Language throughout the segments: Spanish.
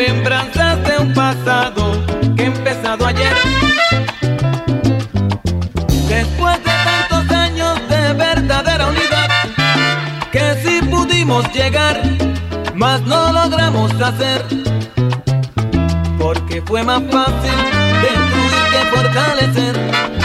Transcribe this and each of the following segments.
Remembranzas de un pasado que he empezado ayer. Después de tantos años de verdadera unidad, que sí pudimos llegar, mas no logramos hacer. Porque fue más fácil destruir que fortalecer.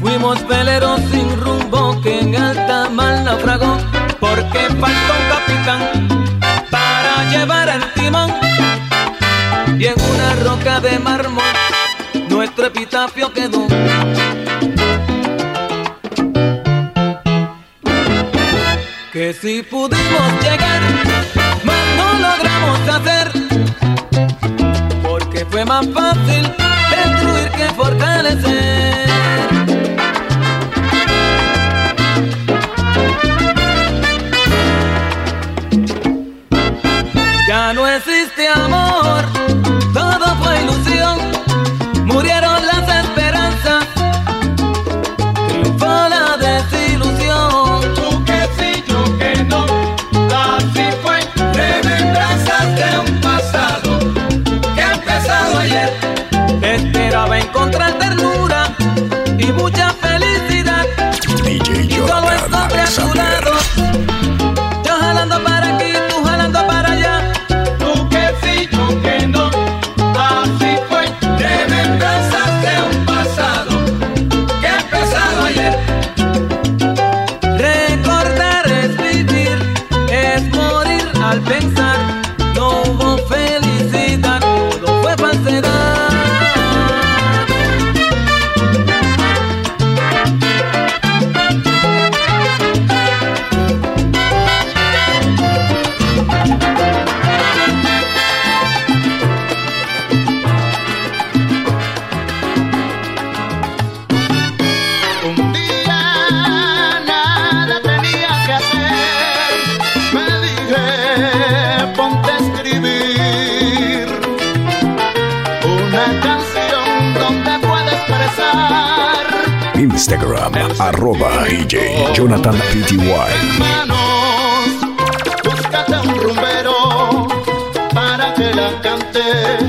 Fuimos veleros sin rumbo que en alta mal naufragó, porque faltó un capitán para llevar el timón. Y en una roca de mármol nuestro epitafio quedó. si pudimos llegar, más no logramos hacer, porque fue más fácil destruir que fortalecer. Instagram, arroba DJ Jonathan Pty. Hermanos, búscate un rumbero para que la cante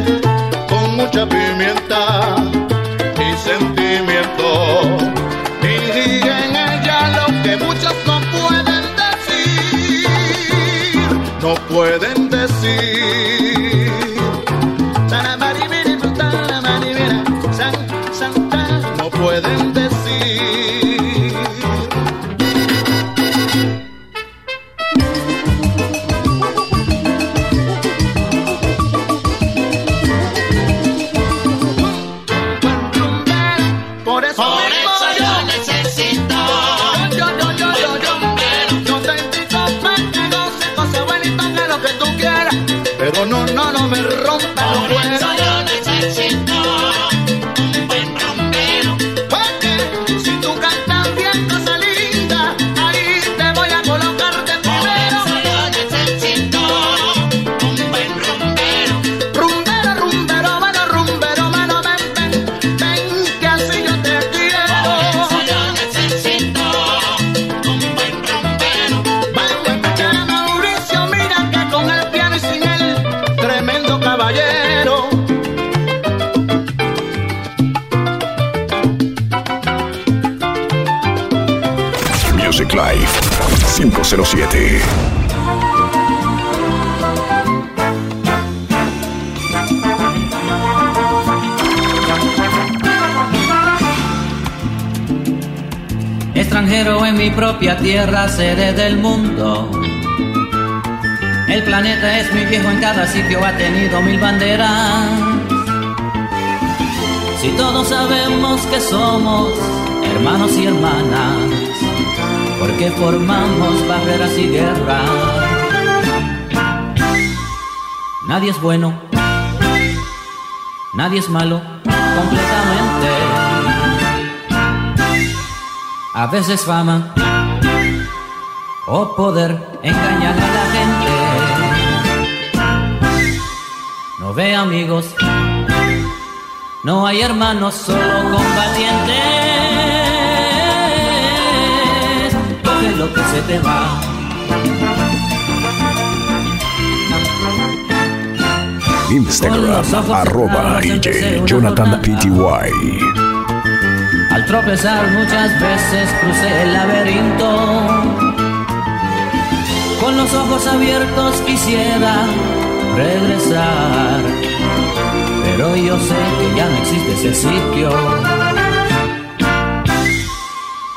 Music Live 507. Extranjero en mi propia tierra, sede del mundo. El planeta es mi viejo, en cada sitio ha tenido mil banderas. Si todos sabemos que somos hermanos y hermanas, ¿por qué formamos barreras y guerras? Nadie es bueno, nadie es malo, completamente. A veces fama o poder engañan a la gente. No ve amigos, no hay hermanos, solo combatientes. Se te va. Instagram, arroba DJ Jonathan Pty. Al tropezar muchas veces crucé el laberinto. Con los ojos abiertos quisiera regresar. Pero yo sé que ya no existe ese sitio.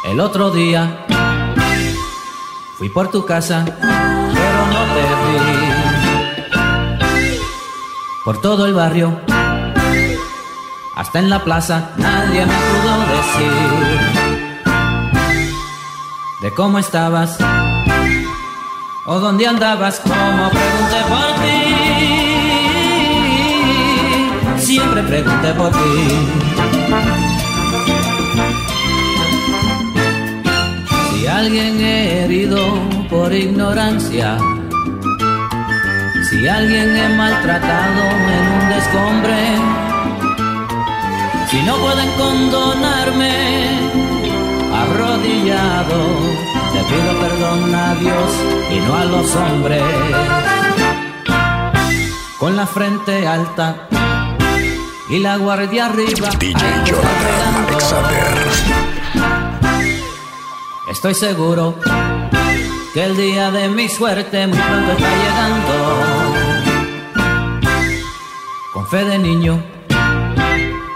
El otro día fui por tu casa, pero no te vi. Por todo el barrio hasta en la plaza nadie me pudo decir de cómo estabas o dónde andabas, como pregunté por ti. Siempre pregunté por ti. Alguien he herido por ignorancia, si alguien he maltratado en un descombre, si no pueden condonarme, arrodillado, te pido perdón a Dios y no a los hombres. Con la frente alta y la guardia arriba. DJ Jonathan. Alexander. Estoy seguro que el día de mi suerte muy pronto está llegando. Con fe de niño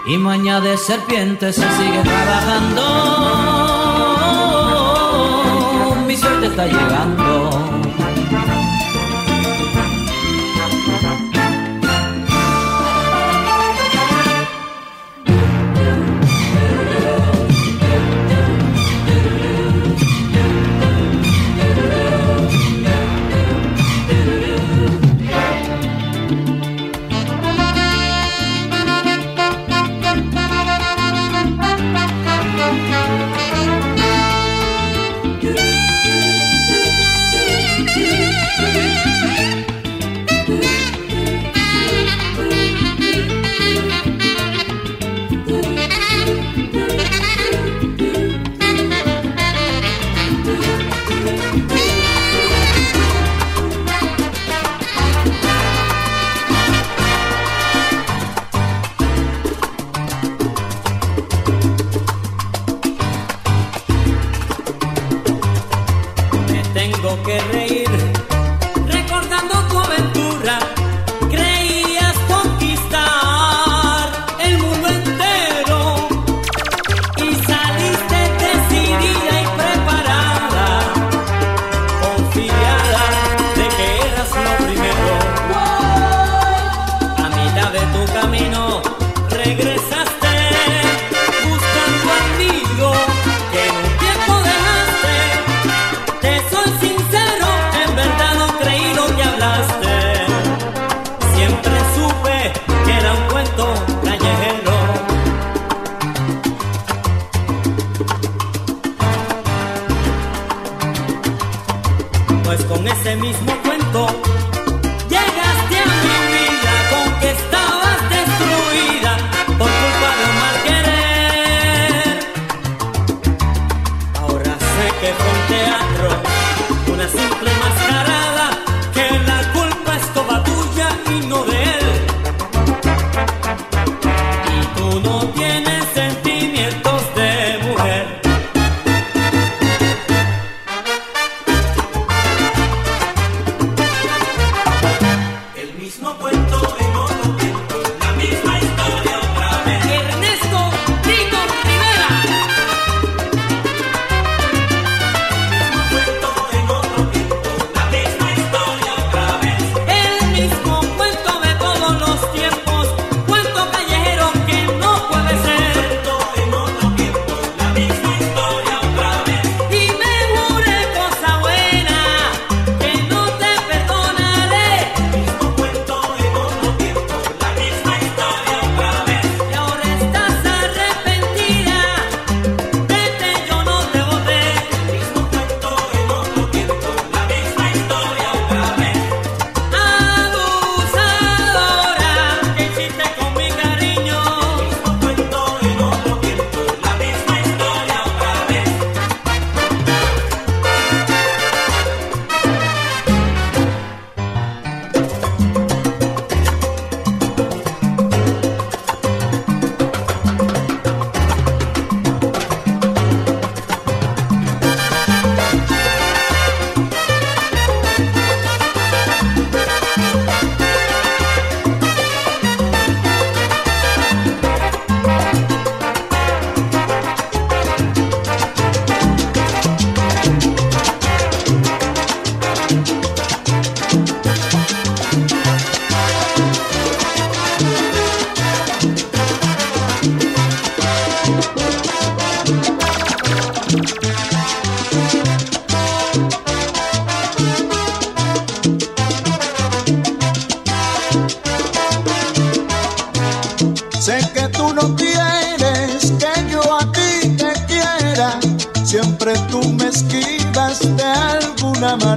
y maña de serpiente se sigue trabajando. Mi suerte está llegando.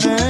जाने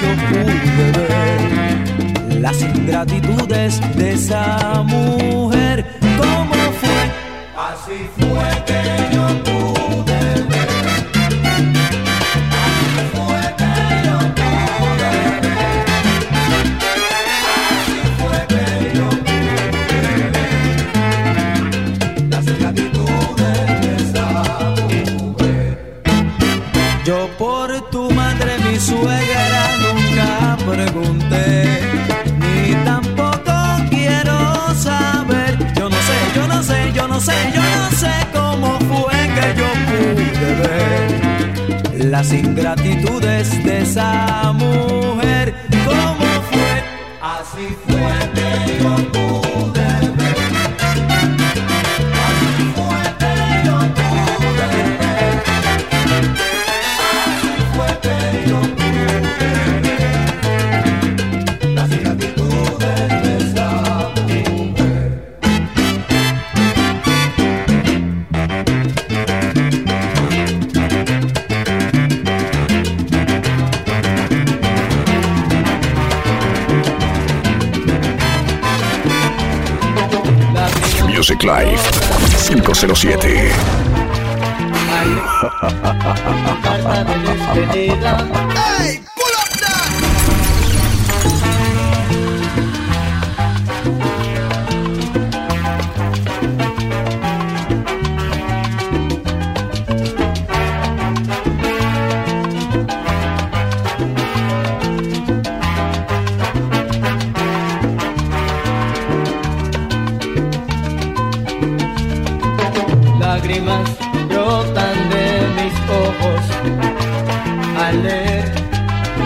yo pude ver las ingratitudes de esa mujer. Pregunté, ni tampoco quiero saber. Yo no sé, yo no sé, yo no sé, yo no sé cómo fue que yo pude ver las ingratitudes de esa mujer. ¿Cómo fue? Así fue que yo pude Live 507. carta Lágrimas brotan de mis ojos al leer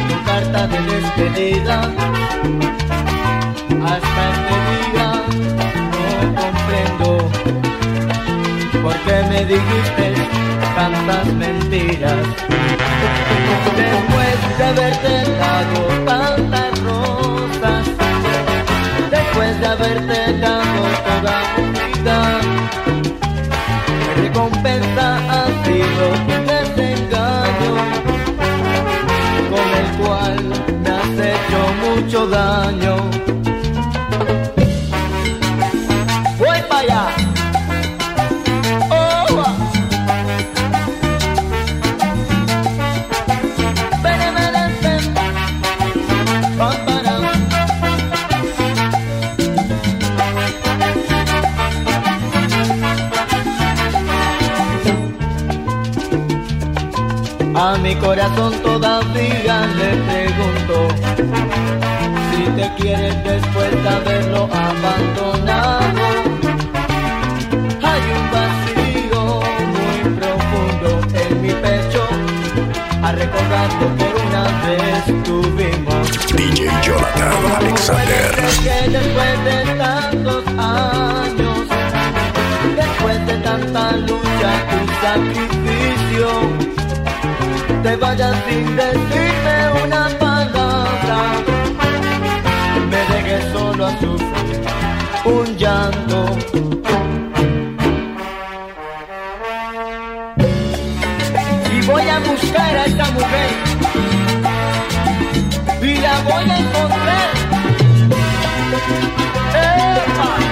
tu carta de despedida. Hasta este día no comprendo por qué me dijiste tantas mentiras. Después de haberte dado tantas rosas, después de haberte dado toda mi vida. Recompensa ha sido un desengaño con el cual me has hecho mucho daño. Voy para allá. Corazón todavía le pregunto si te quieres después de haberlo abandonado. Hay un vacío muy profundo en mi pecho a recordar que una vez tuvimos. DJ Jonathan Alexander. Que después de tantos años, después de tanta lucha te vayas sin decirme una palabra, me dejes solo a sufrir un llanto. Y voy a buscar a esta mujer y la voy a encontrar. ¡Epa!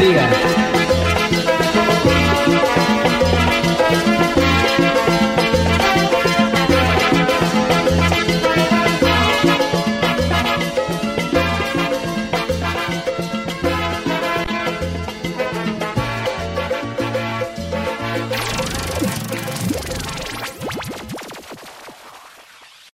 día.